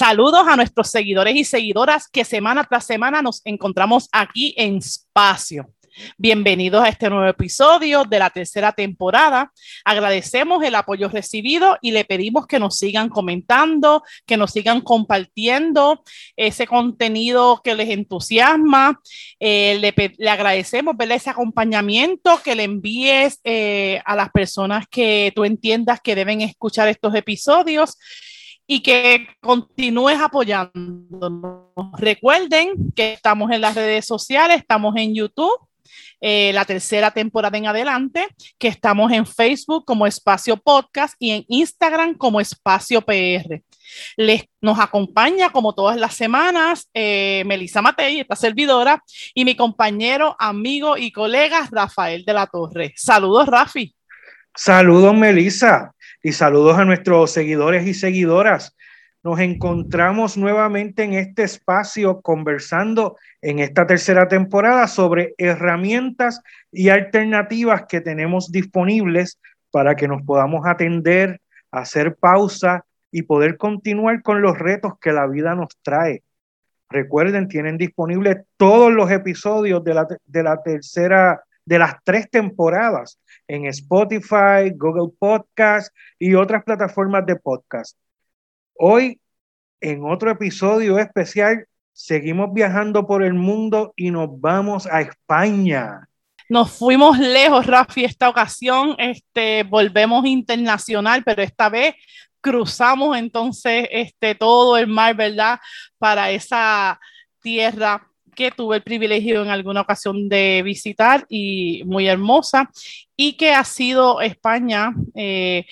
Saludos a nuestros seguidores y seguidoras que semana tras semana nos encontramos aquí en Espacio. Bienvenidos a este nuevo episodio de la tercera temporada. Agradecemos el apoyo recibido y le pedimos que nos sigan comentando, que nos sigan compartiendo ese contenido que les entusiasma. Eh, le, agradecemos ver ese acompañamiento que le envíes eh, a las personas que tú entiendas que deben escuchar estos episodios y que continúes apoyándonos. Recuerden que estamos en las redes sociales, estamos en YouTube, eh, la tercera temporada en adelante, que estamos en Facebook como Espacio Podcast y en Instagram como Espacio PR. Les, nos acompaña como todas las semanas eh, Melissa Matei, esta servidora, y mi compañero, amigo y colega Rafael de la Torre. Saludos, Rafi. Saludos, Melissa y saludos a nuestros seguidores y seguidoras. Nos encontramos nuevamente en este espacio conversando en esta tercera temporada sobre herramientas y alternativas que tenemos disponibles para que nos podamos atender, hacer pausa y poder continuar con los retos que la vida nos trae. Recuerden, tienen disponibles todos los episodios de la, de la tercera, de las tres temporadas en Spotify, Google Podcast y otras plataformas de podcast. Hoy, en otro episodio especial, seguimos viajando por el mundo y nos vamos a España. Nos fuimos lejos, Rafi, esta ocasión, este, volvemos internacional, pero esta vez cruzamos entonces este, todo el mar, ¿verdad? Para esa tierra que tuve el privilegio en alguna ocasión de visitar y muy hermosa, y que ha sido España eh,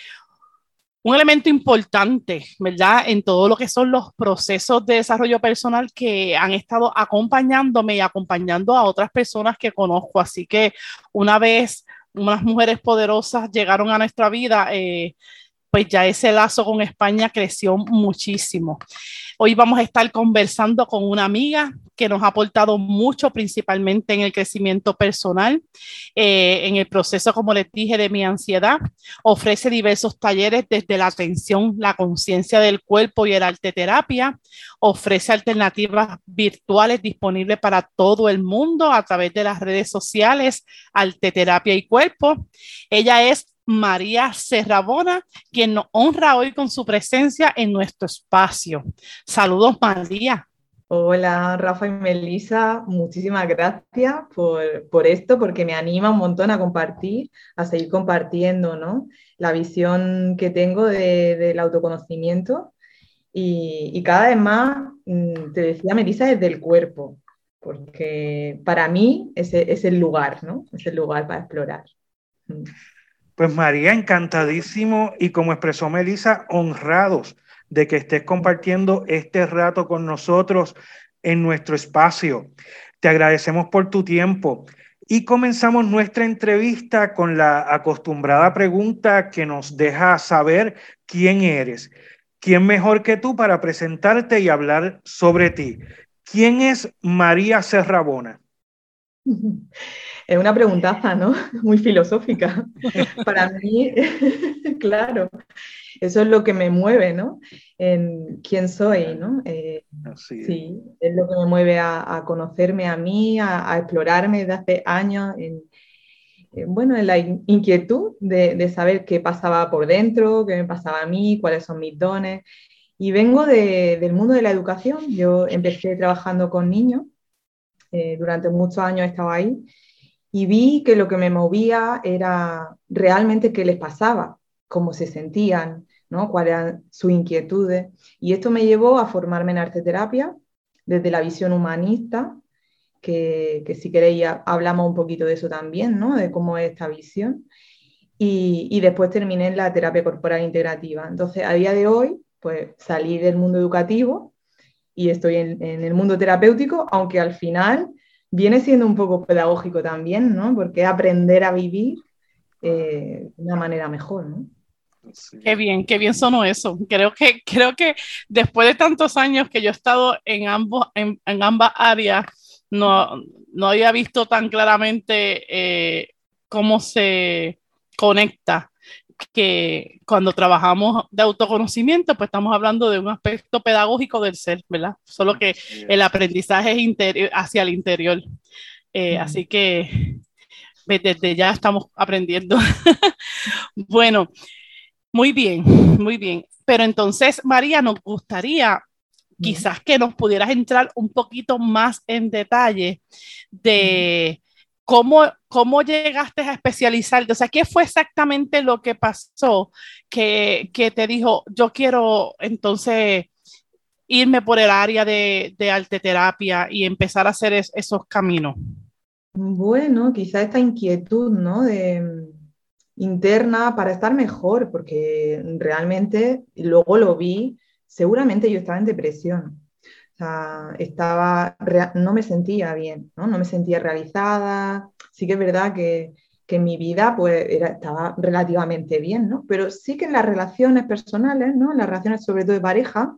un elemento importante, ¿verdad? En todo lo que son los procesos de desarrollo personal que han estado acompañándome y acompañando a otras personas que conozco. Así que una vez unas mujeres poderosas llegaron a nuestra vida, eh, pues ya ese lazo con España creció muchísimo. Hoy vamos a estar conversando con una amiga que nos ha aportado mucho, principalmente en el crecimiento personal, eh, en el proceso, como les dije, de mi ansiedad. Ofrece diversos talleres desde la atención, la conciencia del cuerpo y el arte terapia. Ofrece alternativas virtuales disponibles para todo el mundo a través de las redes sociales, arte terapia y cuerpo. Ella es María Serrabona, quien nos honra hoy con su presencia en nuestro espacio. Saludos, María. Hola, Rafa y Melissa, muchísimas gracias por, esto, porque me anima un montón a compartir, a seguir compartiendo ¿no? la visión que tengo del autoconocimiento y, cada vez más, mm, te decía Melissa, es del cuerpo, porque para mí es, es el lugar, ¿no? Es el lugar para explorar. Pues María, encantadísimo y como expresó Melissa, honrados de que estés compartiendo este rato con nosotros en nuestro espacio. Te agradecemos por tu tiempo y comenzamos nuestra entrevista con la acostumbrada pregunta que nos deja saber quién eres. ¿Quién mejor que tú para presentarte y hablar sobre ti? ¿Quién es María Serrabona? Es una preguntaza, ¿no? Muy filosófica. Para mí, claro, eso es lo que me mueve, ¿no? En quién soy, ¿no? Eh, sí, es lo que me mueve a, conocerme a mí, a, explorarme desde hace años, en, bueno, en la inquietud de, saber qué pasaba por dentro, qué me pasaba a mí, cuáles son mis dones. Y vengo del mundo de la educación. Yo empecé trabajando con niños, eh, durante muchos años estaba ahí y vi que lo que me movía era realmente qué les pasaba, cómo se sentían, ¿no? cuáles eran sus inquietudes. Y esto me llevó a formarme en arte terapia desde la visión humanista, que, si queréis hablamos un poquito de eso también, ¿no? de cómo es esta visión. y, después terminé en la terapia corporal integrativa. Entonces, a día de hoy, pues salí del mundo educativo y estoy en, el mundo terapéutico, aunque al final viene siendo un poco pedagógico también, ¿no? Porque aprender a vivir eh, de una manera mejor, ¿no? Qué bien, qué bien sonó eso. Creo que, creo que después de tantos años que yo he estado en, ambos, en, ambas áreas, no, no había visto tan claramente eh, cómo se conecta que cuando trabajamos de autoconocimiento, pues estamos hablando de un aspecto pedagógico del ser, ¿verdad? Solo que el aprendizaje es hacia el interior. Eh, así que pues, desde ya estamos aprendiendo. bueno, muy bien, muy bien. Pero entonces, María, nos gustaría quizás que nos pudieras entrar un poquito más en detalle de ¿Cómo, ¿Cómo llegaste a especializarte? O sea, ¿qué fue exactamente lo que pasó que, que te dijo, yo quiero entonces irme por el área de, de arteterapia y empezar a hacer esos caminos? Bueno, quizá esta inquietud, ¿no? De, interna para estar mejor, porque realmente luego lo vi, seguramente yo estaba en depresión estaba, no me sentía bien, ¿no? me sentía realizada. Sí que es verdad que, que mi vida pues, era, estaba relativamente bien, ¿no? Pero sí que en las relaciones personales, ¿no? En las relaciones sobre todo de pareja,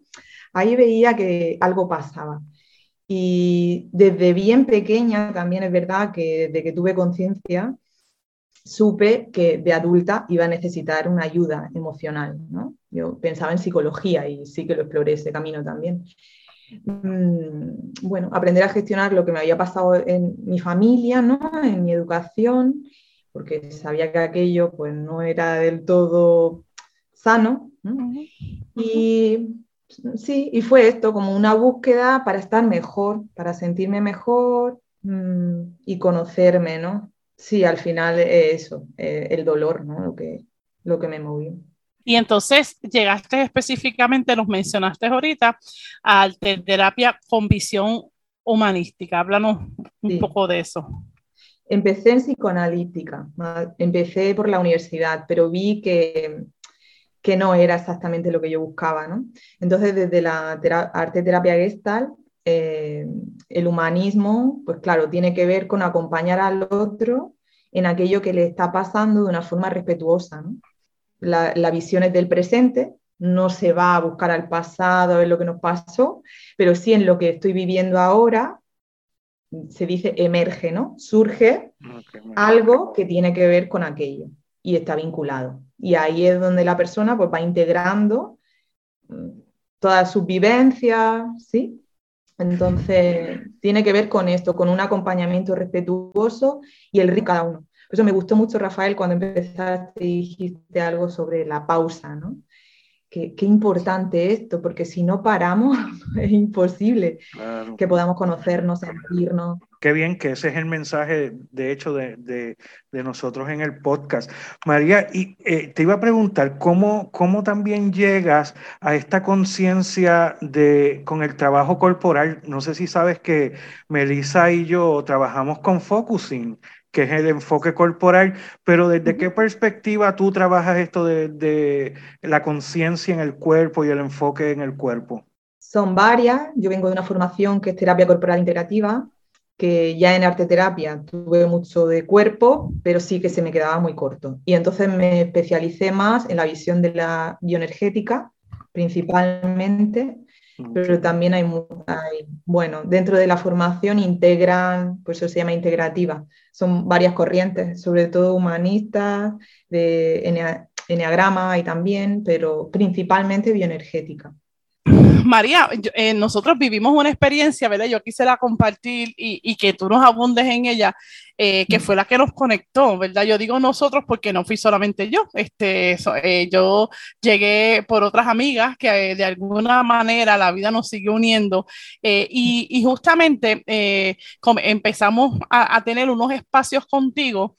ahí veía que algo pasaba. Y desde bien pequeña también es verdad que desde que tuve conciencia, supe que de adulta iba a necesitar una ayuda emocional, ¿no? Yo pensaba en psicología y sí que lo exploré ese camino también. Mm, bueno, aprender a gestionar lo que me había pasado en mi familia, ¿no? en mi educación, porque sabía que aquello pues, no era del todo sano. Y sí, y fue esto como una búsqueda para estar mejor, para sentirme mejor mm, y conocerme, ¿no? Sí, al final eso, eh, el dolor, ¿no? Lo que, lo que me movió. Y entonces llegaste específicamente, nos mencionaste ahorita, a terapia con visión humanística. Háblanos un poco de eso. Empecé en psicoanalítica, empecé por la universidad, pero vi que, que no era exactamente lo que yo buscaba. ¿no? Entonces, desde la arte terapia gestal, eh, el humanismo, pues claro, tiene que ver con acompañar al otro en aquello que le está pasando de una forma respetuosa. ¿no? La, visión es del presente, no se va a buscar al pasado, en lo que nos pasó, pero sí en lo que estoy viviendo ahora, se dice emerge, ¿no? Surge algo que tiene que ver con aquello y está vinculado. Y ahí es donde la persona pues, va integrando mm, todas sus vivencias, ¿sí? Entonces, tiene que ver con esto, con un acompañamiento respetuoso y el ritmo de cada uno. Por eso me gustó mucho, Rafael, cuando empezaste y dijiste algo sobre la pausa, ¿no? Qué, importante esto, porque si no paramos es imposible que podamos conocernos, sentirnos. Qué bien que ese es el mensaje, de hecho, de, nosotros en el podcast. María, y eh, te iba a preguntar, ¿cómo, ¿cómo también llegas a esta conciencia de con el trabajo corporal? No sé si sabes que Melissa y yo trabajamos con focusing que es el enfoque corporal, pero ¿desde qué perspectiva tú trabajas esto de, la conciencia en el cuerpo y el enfoque en el cuerpo? Son varias. Yo vengo de una formación que es terapia corporal integrativa, que ya en arte terapia tuve mucho de cuerpo, pero sí que se me quedaba muy corto. Y entonces me especialicé más en la visión de la bioenergética, principalmente, pero también hay, bueno, dentro de la formación integran, pues eso se llama integrativa, son varias corrientes, sobre todo humanistas, de eneagrama y también, pero principalmente bioenergética. María, eh, nosotros vivimos una experiencia, ¿verdad? Yo quisiera compartir y, que tú nos abundes en ella, eh, que fue la que nos conectó, ¿verdad? Yo digo nosotros porque no fui solamente yo, este, eh, yo llegué por otras amigas que de alguna manera la vida nos siguió uniendo y, justamente empezamos a, a tener unos espacios contigo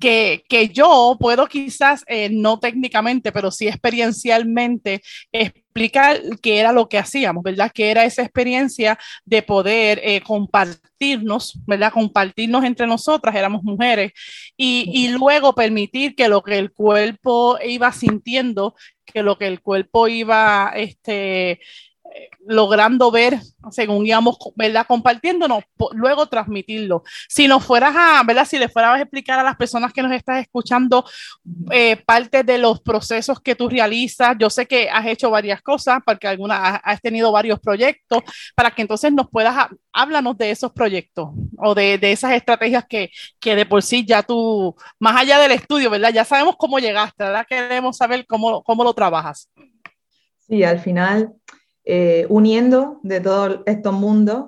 que, que, yo puedo quizás, eh, no técnicamente, pero sí experiencialmente, explicar qué era lo que hacíamos, ¿verdad? Que era esa experiencia de poder eh, compartirnos, ¿verdad? Compartirnos entre nosotras, éramos mujeres, y, y luego permitir que lo que el cuerpo iba sintiendo, que lo que el cuerpo iba, este, logrando ver, según íbamos, ¿verdad? Compartiéndonos, luego transmitirlo. Si nos fueras a, ¿verdad? Si le fueras a explicar a las personas que nos estás escuchando eh, parte de los procesos que tú realizas, yo sé que has hecho varias cosas, porque alguna, has tenido varios proyectos, para que entonces nos puedas, háblanos de esos proyectos o de, de esas estrategias que, que, de por sí ya tú, más allá del estudio, ¿verdad? Ya sabemos cómo llegaste, ¿verdad? Queremos saber cómo, cómo lo trabajas. Sí, al final eh, uniendo de todos estos mundos,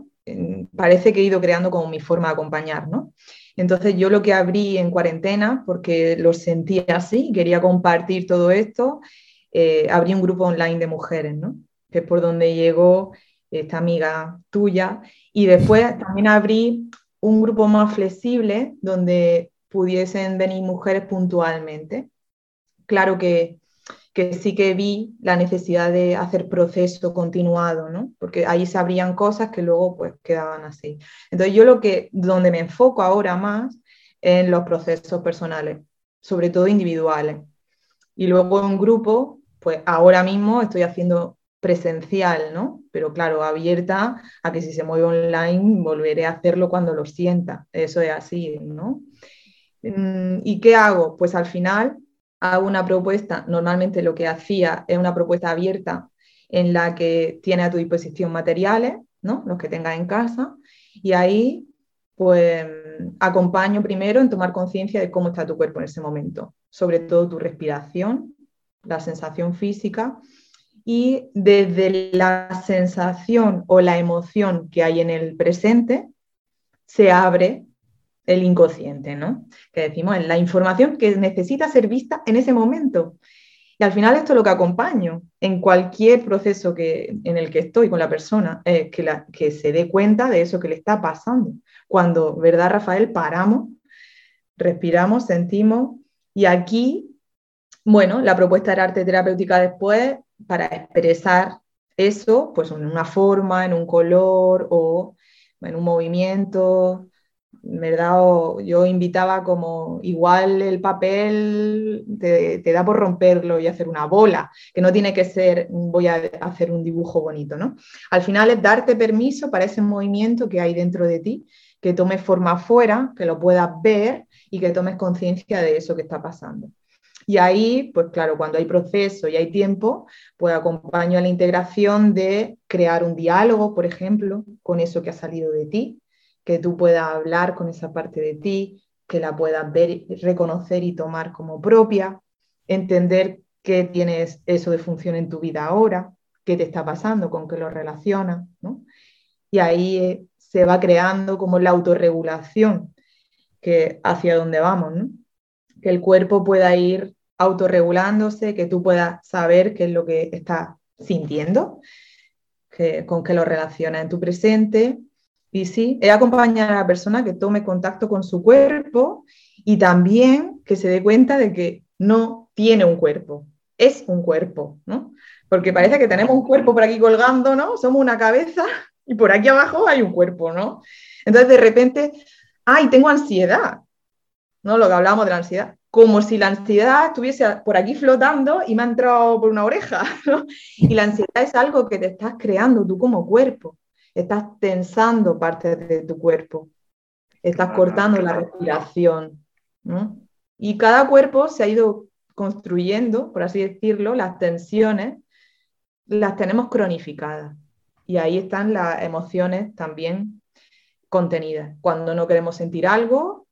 parece que he ido creando como mi forma de acompañar, ¿no? Entonces yo lo que abrí en cuarentena, porque lo sentía así, quería compartir todo esto, eh, abrí un grupo online de mujeres, ¿no? Que es por donde llegó esta amiga tuya. Y después también abrí un grupo más flexible donde pudiesen venir mujeres puntualmente. Claro que que sí que vi la necesidad de hacer proceso continuado, ¿no? Porque ahí se abrían cosas que luego pues quedaban así. Entonces yo lo que, donde me enfoco ahora más en los procesos personales, sobre todo individuales. Y luego en grupo, pues ahora mismo estoy haciendo presencial, ¿no? Pero claro, abierta a que si se mueve online volveré a hacerlo cuando lo sienta. Eso es así, ¿no? Mm, ¿Y qué hago? Pues al final hago una propuesta, normalmente lo que hacía es una propuesta abierta en la que tiene a tu disposición materiales, ¿no? los que tengas en casa, y ahí pues acompaño primero en tomar conciencia de cómo está tu cuerpo en ese momento, sobre todo tu respiración, la sensación física, y desde la sensación o la emoción que hay en el presente, se abre el inconsciente, ¿no? Que decimos, es la información que necesita ser vista en ese momento. Y al final esto es lo que acompaño en cualquier proceso que, en el que estoy con la persona, que, la, que se dé cuenta de eso que le está pasando. Cuando, ¿verdad, Rafael? Paramos, respiramos, sentimos y aquí, bueno, la propuesta de arte terapéutica después para expresar eso, pues en una forma, en un color o en un movimiento, ¿verdad? yo invitaba como igual el papel te, da por romperlo y hacer una bola, que no tiene que ser voy a hacer un dibujo bonito, ¿no? Al final es darte permiso para ese movimiento que hay dentro de ti, que tomes forma afuera, que lo puedas ver y que tomes conciencia de eso que está pasando. Y ahí, pues claro, cuando hay proceso y hay tiempo, pues acompaño a la integración de crear un diálogo, por ejemplo, con eso que ha salido de ti, que tú puedas hablar con esa parte de ti, que la puedas ver, reconocer y tomar como propia, entender qué tienes eso de función en tu vida ahora, qué te está pasando, con qué lo relacionas, ¿no? Y ahí eh, se va creando como la autorregulación, que hacia dónde vamos, ¿no? Que el cuerpo pueda ir autorregulándose, que tú puedas saber qué es lo que estás sintiendo, que, con qué lo relacionas en tu presente y sí, es acompañar a la persona que tome contacto con su cuerpo y también que se dé cuenta de que no tiene un cuerpo, es un cuerpo, ¿no? Porque parece que tenemos un cuerpo por aquí colgando, ¿no? Somos una cabeza y por aquí abajo hay un cuerpo, ¿no? Entonces de repente, ay, tengo ansiedad, ¿no? Lo que hablábamos de la ansiedad, como si la ansiedad estuviese por aquí flotando y me ha entrado por una oreja, ¿no? Y la ansiedad es algo que te estás creando tú como cuerpo estás tensando parte de tu cuerpo, estás cortando la respiración. Y cada cuerpo se ha ido construyendo, por así decirlo, las tensiones las tenemos cronificadas. Y ahí están las emociones también contenidas. Cuando no queremos sentir algo,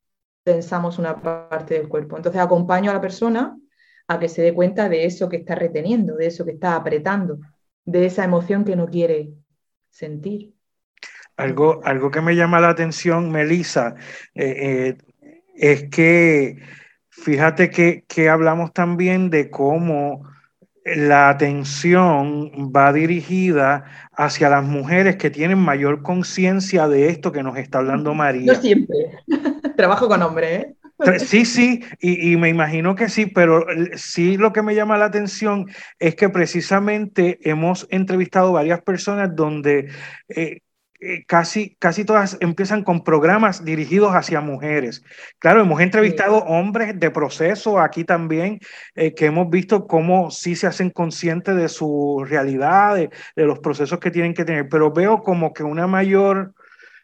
tensamos una parte del cuerpo. Entonces acompaño a la persona a que se dé cuenta de eso que está reteniendo, de eso que está apretando, de esa emoción que no quiere sentir. Algo, algo que me llama la atención, Melissa, eh, eh, es que fíjate que, que, hablamos también de cómo la atención va dirigida hacia las mujeres que tienen mayor conciencia de esto que nos está hablando María. No siempre. Trabajo con hombres, ¿eh? Sí, sí, y, me imagino que sí, pero sí lo que me llama la atención es que precisamente hemos entrevistado varias personas donde eh, casi, casi todas empiezan con programas dirigidos hacia mujeres. Claro, hemos entrevistado hombres de proceso aquí también, eh, que hemos visto cómo sí se hacen conscientes de su realidad, de, los procesos que tienen que tener, pero veo como que una mayor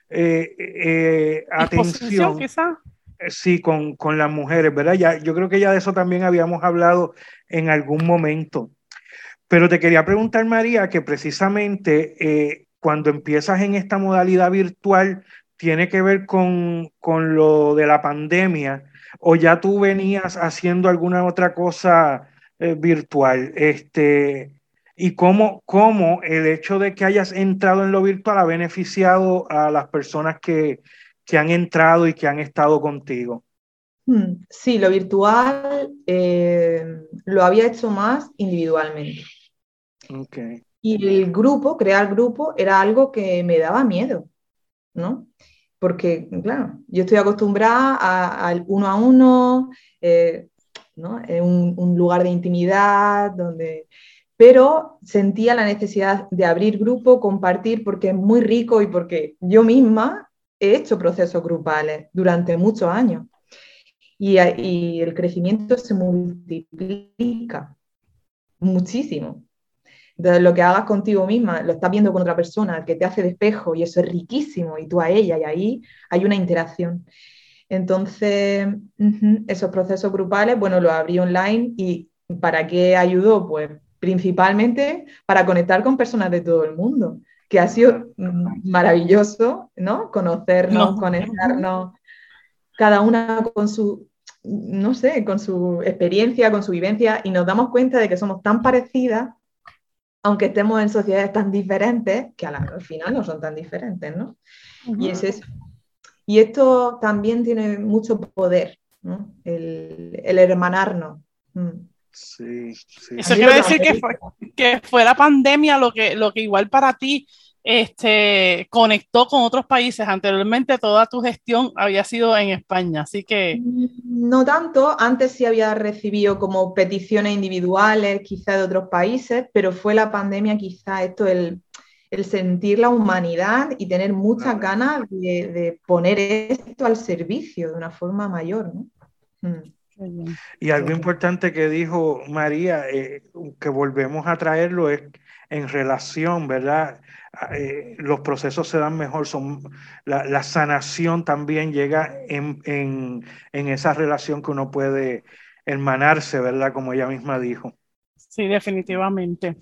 eh, atención. Quizá? Sí, con, con, las mujeres, ¿verdad? Ya, yo creo que ya de eso también habíamos hablado en algún momento. Pero te quería preguntar, María, que precisamente cuando empiezas en esta modalidad virtual, tiene que ver con, lo de la pandemia o ya tú venías haciendo alguna otra cosa eh, virtual? Este, ¿Y cómo, cómo, el hecho de que hayas entrado en lo virtual ha beneficiado a las personas que, han entrado y que han estado contigo? Hmm, sí, lo virtual eh, lo había hecho más individualmente. Okay. Y el grupo, crear grupo, era algo que me daba miedo, ¿no? Porque, claro, yo estoy acostumbrada al uno a uno, eh, ¿no? En un, lugar de intimidad, donde... Pero sentía la necesidad de abrir grupo, compartir, porque es muy rico y porque yo misma he hecho procesos grupales durante muchos años. Y, y el crecimiento se multiplica muchísimo. Lo que hagas contigo misma, lo estás viendo con otra persona, que te hace despejo y eso es riquísimo, y tú a ella, y ahí hay una interacción. Entonces, esos procesos grupales, bueno, los abrí online y ¿para qué ayudó? Pues principalmente para conectar con personas de todo el mundo, que ha sido maravilloso, ¿no? Conocernos, conectarnos, cada una con su, no sé, con su experiencia, con su vivencia, y nos damos cuenta de que somos tan parecidas aunque estemos en sociedades tan diferentes, que al final no son tan diferentes, ¿no? Y es eso. Y esto también tiene mucho poder, ¿no? El, hermanarnos. Mm. Sí, sí. Eso quiere decir que fue, que fue la pandemia lo que, lo que igual para ti este, conectó con otros países. Anteriormente toda tu gestión había sido en España, así que... No tanto, antes sí había recibido como peticiones individuales, quizá de otros países, pero fue la pandemia quizá esto, el, sentir la humanidad y tener muchas ganas de, poner esto al servicio de una forma mayor. ¿no? Mm. Y algo importante que dijo María, eh, que volvemos a traerlo, es en relación, ¿verdad? Eh, los procesos se dan mejor, son, la, sanación también llega en, esa relación que uno puede hermanarse, ¿verdad? Como ella misma dijo. Sí, definitivamente.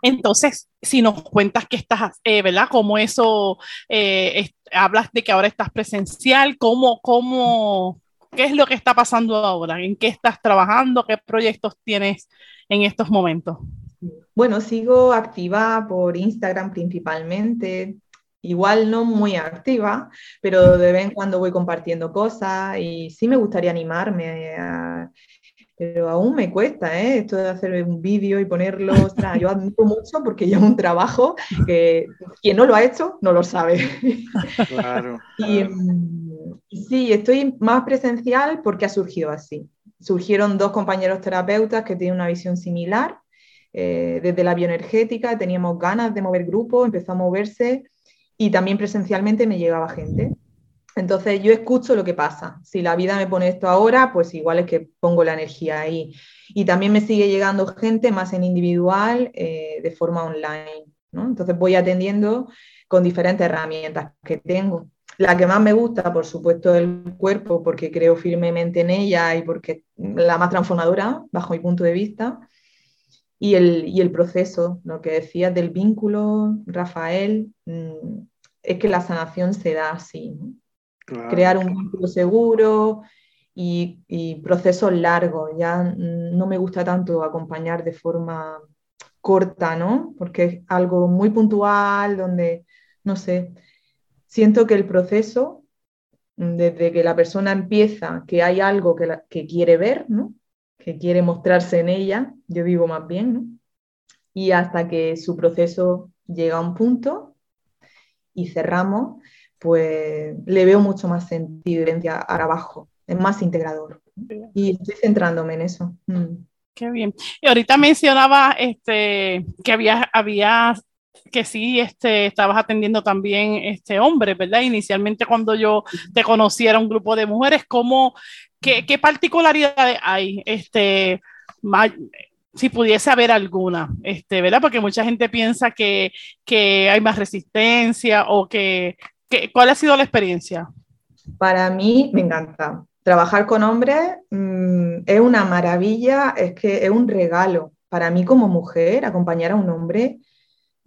Entonces, si nos cuentas que estás, eh, ¿verdad? Como eso, eh, hablas de que ahora estás presencial, ¿cómo, cómo, qué es lo que está pasando ahora? ¿En qué estás trabajando? ¿Qué proyectos tienes en estos momentos? Bueno, sigo activa por Instagram principalmente, igual no muy activa, pero de vez en cuando voy compartiendo cosas y sí me gustaría animarme, pero aún me cuesta, ¿eh? Esto de hacer un vídeo y ponerlo, yo admiro mucho porque llevo un trabajo que quien no lo ha hecho no lo sabe. Claro. y, mm, sí, estoy más presencial porque ha surgido así. Surgieron dos compañeros terapeutas que tienen una visión similar eh, desde la bioenergética, teníamos ganas de mover grupos, empezó a moverse y también presencialmente me llegaba gente. Entonces yo escucho lo que pasa. Si la vida me pone esto ahora, pues igual es que pongo la energía ahí. Y también me sigue llegando gente más en individual, eh, de forma online. Entonces voy atendiendo con diferentes herramientas que tengo. La que más me gusta, por supuesto, es el cuerpo, porque creo firmemente en ella y porque es la más transformadora, bajo mi punto de vista y el, y el proceso, lo que decías del vínculo, Rafael, mm, es que la sanación se da así. Crear un vínculo seguro y, y, procesos largos. Ya no me gusta tanto acompañar de forma corta, ¿no? Porque es algo muy puntual, donde, no sé, siento que el proceso, desde que la persona empieza, que hay algo que, que quiere ver, ¿no? Que quiere mostrarse en ella, yo digo más bien, y hasta que su proceso llega a un punto y cerramos, pues le veo mucho más sentido ahora abajo. es más integrador. Y estoy centrándome en eso. Mm. Qué bien. Y ahorita mencionaba este, que había, había que sí este, estabas atendiendo también este hombre, ¿verdad? Inicialmente cuando yo te conocí era un grupo de mujeres, ¿cómo, qué, qué particularidades hay? Este, si pudiese haber alguna, este, ¿verdad? Porque mucha gente piensa que, que hay más resistencia o que, ¿cuál ha sido la experiencia? Para mí me encanta. Trabajar con hombres mm, es una maravilla, es que es un regalo. Para mí como mujer, acompañar a un hombre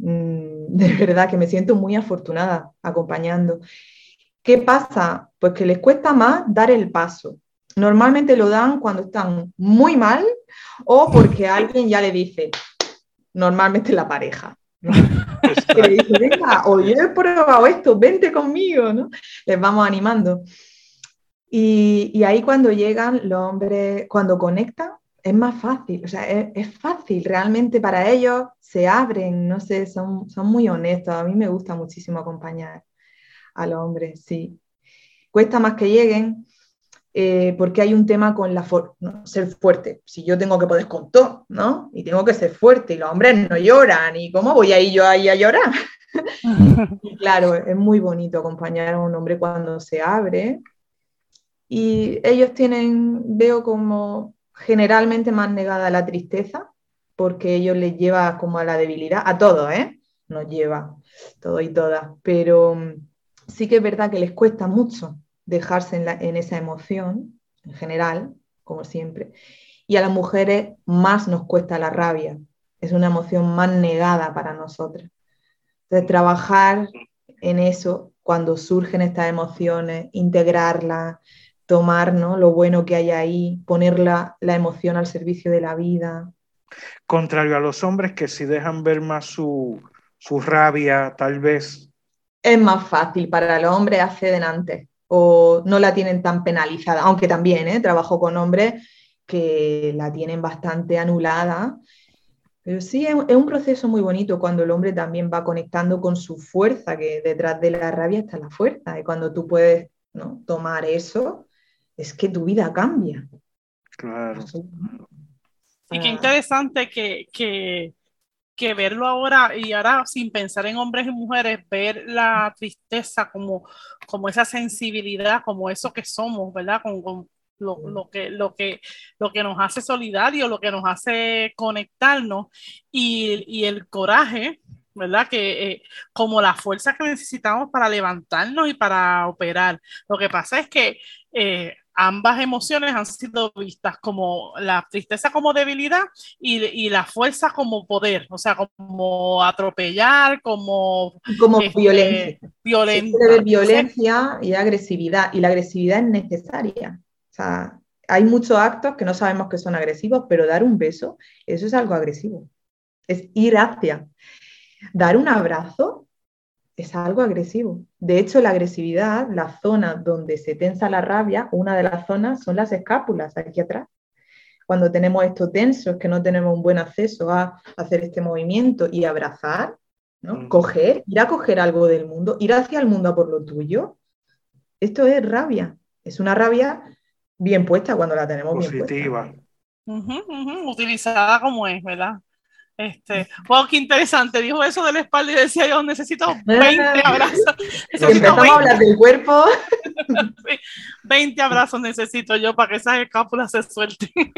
Mm, de verdad que me siento muy afortunada acompañando. ¿Qué pasa? Pues que les cuesta más dar el paso. Normalmente lo dan cuando están muy mal o porque alguien ya le dice, normalmente la pareja. que le dice, venga, o yo he probado esto, vente conmigo, ¿no? Les vamos animando. Y, y ahí cuando llegan los hombres, cuando conectan, es más fácil, o sea, es, fácil, realmente para ellos se abren, no sé, son, son muy honestos, a mí me gusta muchísimo acompañar a los hombres, sí. Cuesta más que lleguen eh, porque hay un tema con la ser fuerte, si yo tengo que poder con todo, ¿no? Y tengo que ser fuerte y los hombres no lloran, ¿y cómo voy a ir yo ahí a llorar? y claro, es muy bonito acompañar a un hombre cuando se abre y ellos tienen, veo como generalmente más negada la tristeza, porque ellos les lleva como a la debilidad, a todos, ¿eh? Nos lleva, todo y todas, pero mm, sí que es verdad que les cuesta mucho dejarse en, en esa emoción, en general, como siempre, y a las mujeres más nos cuesta la rabia, es una emoción más negada para nosotras. Entonces, trabajar en eso, cuando surgen estas emociones, integrarlas, tomar ¿no? lo bueno que hay ahí, poner la, emoción al servicio de la vida. Contrario a los hombres que si dejan ver más su, rabia, tal vez. Es más fácil para los hombres acceden antes o no la tienen tan penalizada, aunque también ¿eh? trabajo con hombres que la tienen bastante anulada. Pero sí, es, un proceso muy bonito cuando el hombre también va conectando con su fuerza, que detrás de la rabia está la fuerza, y cuando tú puedes ¿no? tomar eso es que tu vida cambia. Claro. Y qué interesante que, que, que, verlo ahora y ahora sin pensar en hombres y mujeres, ver la tristeza como, como esa sensibilidad, como eso que somos, ¿verdad? Con, lo, lo, que, lo, que, lo que nos hace solidarios, lo que nos hace conectarnos y, y el coraje, ¿verdad? Que eh, como la fuerza que necesitamos para levantarnos y para operar. Lo que pasa es que eh, ambas emociones han sido vistas como la tristeza como debilidad y, la fuerza como poder, o sea, como atropellar, como... Como este, violencia. Violencia. violencia y agresividad, y la agresividad es necesaria. O sea, hay muchos actos que no sabemos que son agresivos, pero dar un beso, eso es algo agresivo. Es ir hacia. Dar un abrazo es algo agresivo. De hecho, la agresividad, la zona donde se tensa la rabia, una de las zonas son las escápulas, aquí atrás. Cuando tenemos esto tenso, es que no tenemos un buen acceso a hacer este movimiento y abrazar, ¿no? Coger, ir a coger algo del mundo, ir hacia el mundo a por lo tuyo. Esto es rabia. Es una rabia bien puesta cuando la tenemos Positiva. bien puesta. Utilizada como es, ¿verdad? Este, wow, qué interesante. Dijo eso de la espalda y decía yo, necesito 20 abrazos. Necesito 20. a hablar del cuerpo. 20 abrazos necesito yo para que esas escápulas se suelten.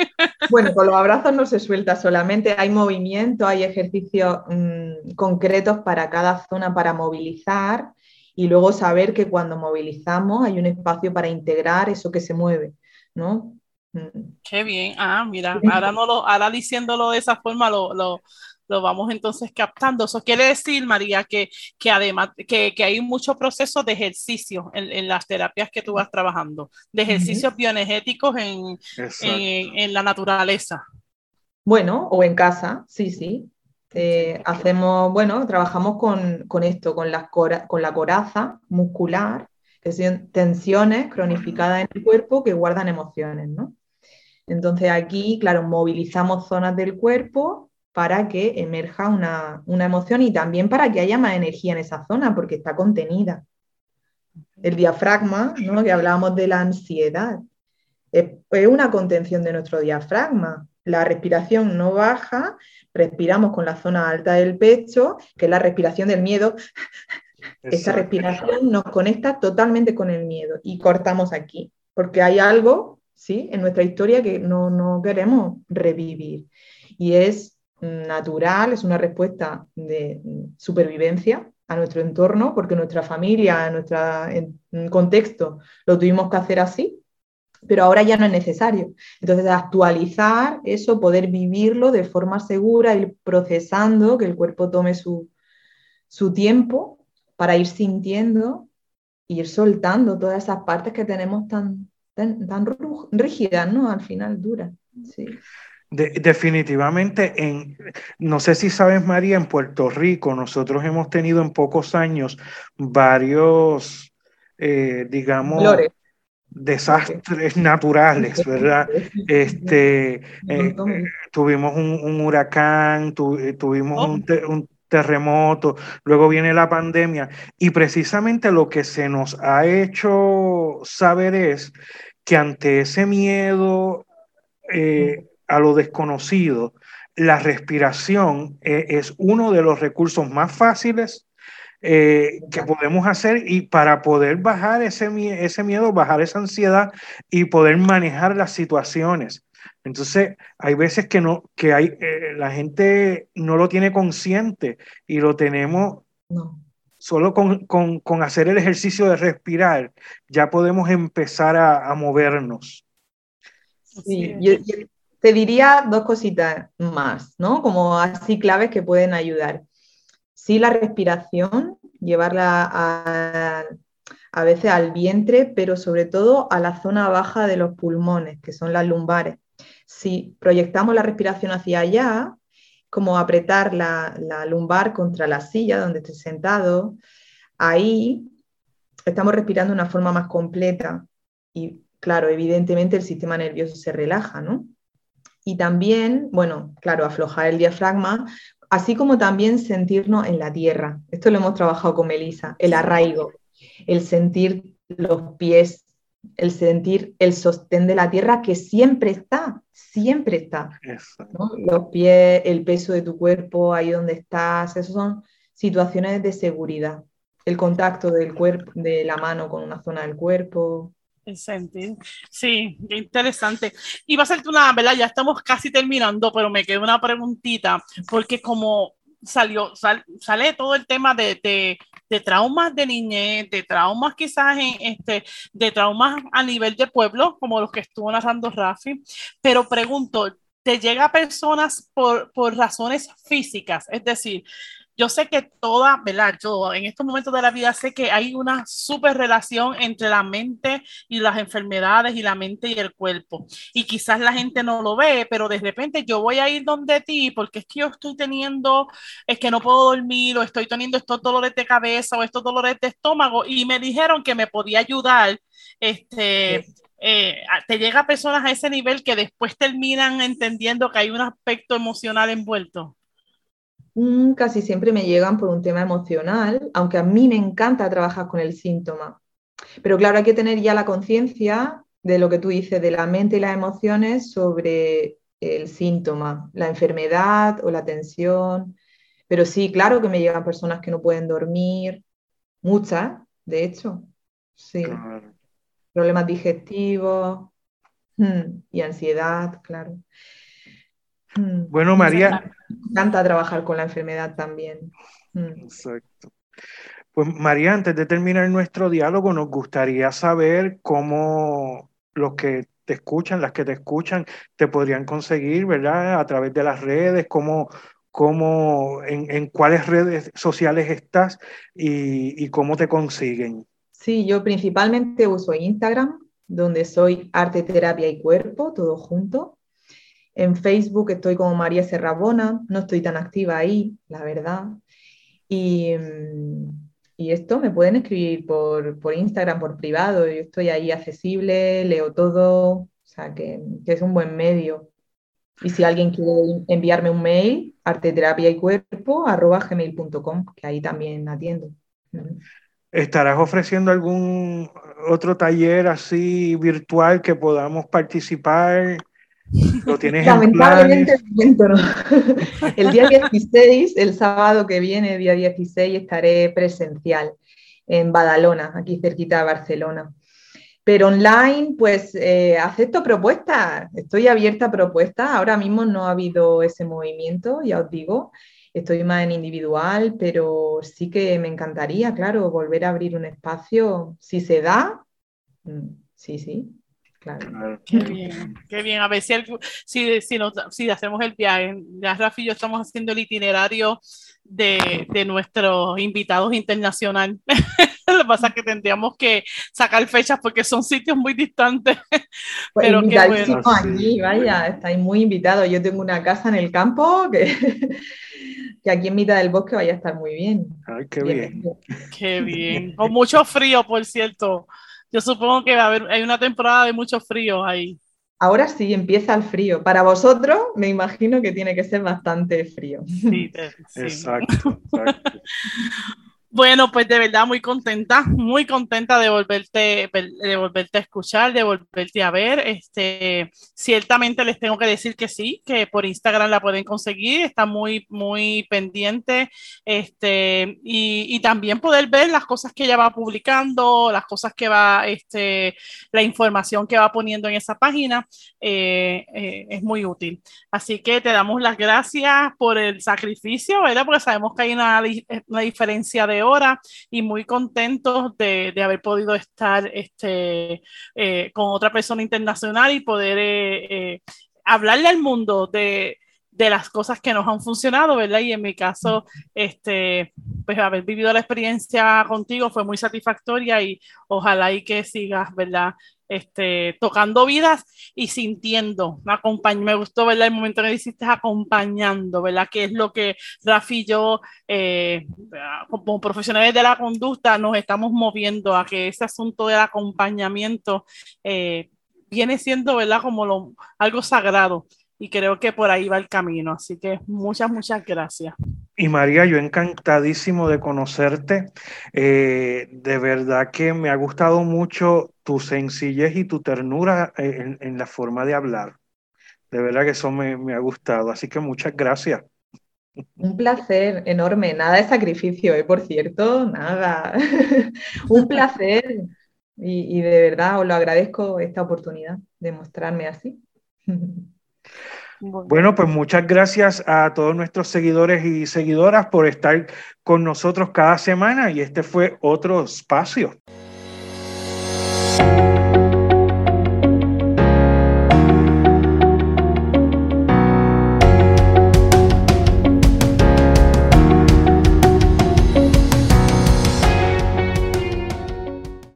Bueno, con los abrazos no se suelta solamente, hay movimiento, hay ejercicios mmm, concretos para cada zona para movilizar y luego saber que cuando movilizamos hay un espacio para integrar eso que se mueve, ¿no? Mm. Qué bien. Ah, mira, ahora, no lo, ahora diciéndolo de esa forma lo, lo, lo vamos entonces captando. Eso quiere decir, María, que, que además que, que hay mucho proceso de ejercicio en, en, las terapias que tú vas trabajando, de ejercicios bioenergéticos en, en, en, la naturaleza. Bueno, o en casa, sí, sí. Eh, hacemos, bueno, trabajamos con, con esto, con, las cora, con la coraza muscular, que son tensiones cronificadas en el cuerpo que guardan emociones, ¿no? Entonces aquí, claro, movilizamos zonas del cuerpo para que emerja una, emoción y también para que haya más energía en esa zona, porque está contenida. El diafragma, ¿no? que hablábamos de la ansiedad, es una contención de nuestro diafragma. La respiración no baja, respiramos con la zona alta del pecho, que es la respiración del miedo. Esta respiración nos conecta totalmente con el miedo y cortamos aquí, porque hay algo ¿sí? en nuestra historia que no, no queremos revivir. Y es natural, es una respuesta de supervivencia a nuestro entorno, porque nuestra familia, nuestro contexto, lo tuvimos que hacer así, pero ahora ya no es necesario. Entonces, actualizar eso, poder vivirlo de forma segura, ir procesando, que el cuerpo tome su, tiempo para ir sintiendo, ir soltando todas esas partes que tenemos tan, tan, rígidas, ¿no? Al final duras. definitivamente, en, no sé si sabes, María, en Puerto Rico nosotros hemos tenido en pocos años varios, eh, digamos, desastres naturales, ¿verdad? Este, eh, tuvimos un, huracán, eh, tuvimos un, un, terremoto, luego viene la pandemia y precisamente lo que se nos ha hecho saber es que ante ese miedo eh, a lo desconocido, la respiración es uno de los recursos más fáciles eh, que podemos hacer y para poder bajar ese, ese miedo, bajar esa ansiedad y poder manejar las situaciones. Entonces, hay veces que no, que hay, eh, la gente no lo tiene consciente y lo tenemos solo con, con, con, hacer el ejercicio de respirar, ya podemos empezar a, a movernos. Sí, yo, te diría dos cositas más, ¿no? Como así claves que pueden ayudar sí la respiración, llevarla a, veces al vientre, pero sobre todo a la zona baja de los pulmones, que son las lumbares. Si proyectamos la respiración hacia allá, como apretar la, lumbar contra la silla donde esté sentado, ahí estamos respirando de una forma más completa y claro, evidentemente el sistema nervioso se relaja, ¿no? Y también, bueno, claro, aflojar el diafragma así como también sentirnos en la tierra. Esto lo hemos trabajado con Melissa, el arraigo, el sentir los pies, el sentir el sostén de la tierra que siempre está, siempre está. Los pies, el peso de tu cuerpo, ahí donde estás, esas son situaciones de seguridad. El contacto del cuerpo, de la mano con una zona del cuerpo. Sí, qué interesante. Y va a ser una, ¿verdad? Ya estamos casi terminando, pero me queda una preguntita, porque como salió, sale todo el tema de, de, de, traumas de niñez, de traumas quizás en, este, de traumas a nivel de pueblo, como los que estuvo narrando Rafi, pero pregunto, ¿te llega a personas por, por razones físicas? Es decir, yo sé que toda, ¿verdad? Yo en estos momentos de la vida sé que hay una súper relación entre la mente y las enfermedades y la mente y el cuerpo. Y quizás la gente no lo ve, pero de repente yo voy a ir donde ti porque es que yo estoy teniendo, es que no puedo dormir o estoy teniendo estos dolores de cabeza o estos dolores de estómago y me dijeron que me podía ayudar. Este, eh, te llega a personas a ese nivel que después terminan entendiendo que hay un aspecto emocional envuelto. Casi siempre me llegan por un tema emocional, aunque a mí me encanta trabajar con el síntoma. Pero claro, hay que tener ya la conciencia de lo que tú dices, de la mente y las emociones sobre el síntoma, la enfermedad o la tensión. Pero sí, claro que me llegan personas que no pueden dormir, muchas, de hecho, sí. Problemas digestivos mm, y ansiedad, claro. Mm. Bueno, María. Encanta trabajar con la enfermedad también. Mm. Exacto. Pues María, antes de terminar nuestro diálogo, nos gustaría saber cómo los que te escuchan, las que te escuchan, te podrían conseguir, ¿verdad? A través de las redes, cómo, cómo en, en, cuáles redes sociales estás y, y, cómo te consiguen. Sí, yo principalmente uso Instagram, donde soy arte, terapia y cuerpo, todo junto. En Facebook estoy como María Serrabona, no estoy tan activa ahí, la verdad. Y, mm, esto me pueden escribir por, Instagram, por privado, yo estoy ahí accesible, leo todo, o sea que, es un buen medio. Y si alguien quiere enviarme un mail, arteterapia y cuerpo, arroba gmail.com, que ahí también atiendo. ¿Estarás ofreciendo algún otro taller así virtual que podamos participar? ¿Lo tienes Lamentablemente el día 16, el sábado que viene, día 16, estaré presencial en Badalona, aquí cerquita de Barcelona. Pero online, pues eh, acepto propuestas, estoy abierta a propuestas. Ahora mismo no ha habido ese movimiento, ya os digo, estoy más en individual, pero sí que me encantaría, claro, volver a abrir un espacio, si se da, mm, sí, sí, Claro. Qué bien, qué bien. A ver si, si, si, si, hacemos el viaje. Ya Rafi y yo estamos haciendo el itinerario de, de nuestros invitados internacionales. Lo que pasa es que tendríamos que sacar fechas porque son sitios muy distantes. Pues Pero qué bueno. allí, vaya, estáis muy invitados. Yo tengo una casa en el campo que, que aquí en mitad del bosque vaya a estar muy bien. Ay, qué bien. bien. Qué bien. Con mucho frío, por cierto. Yo supongo que va a haber, hay una temporada de mucho frío ahí. Ahora sí empieza el frío. Para vosotros, me imagino que tiene que ser bastante frío. Sí, sí. exacto. exacto. Bueno, pues de verdad muy contenta, muy contenta de volverte, de volverte a escuchar, de volverte a ver. Este, ciertamente les tengo que decir que sí, que por Instagram la pueden conseguir, está muy, muy pendiente. Este, y, y también poder ver las cosas que ella va publicando, las cosas que va, este, la información que va poniendo en esa página, eh, eh, es muy útil. Así que te damos las gracias por el sacrificio, ¿verdad? Porque sabemos que hay una, una diferencia de hora y muy contentos de, haber podido estar este, eh, con otra persona internacional y poder eh, eh, hablarle al mundo de, las cosas que nos han funcionado, ¿verdad? Y en mi caso, este, pues haber vivido la experiencia contigo fue muy satisfactoria y ojalá y que sigas, ¿verdad? este, tocando vidas y sintiendo. Me gustó ¿verdad? el momento que hiciste acompañando, ¿verdad? que es lo que Rafi y yo, eh, como profesionales de la conducta, nos estamos moviendo a que ese asunto del acompañamiento eh, viene siendo ¿verdad? como algo sagrado y creo que por ahí va el camino. Así que muchas, muchas gracias. Y María, yo encantadísimo de conocerte. Eh, de verdad que me ha gustado mucho tu sencillez y tu ternura eh, en, la forma de hablar. De verdad que eso me, me, ha gustado. Así que muchas gracias. Un placer enorme. Nada de sacrificio, ¿eh? por cierto, nada. Un placer. Y, y de verdad os lo agradezco esta oportunidad de mostrarme así. Bueno, pues muchas gracias a todos nuestros seguidores y seguidoras por estar con nosotros cada semana y este fue otro espacio.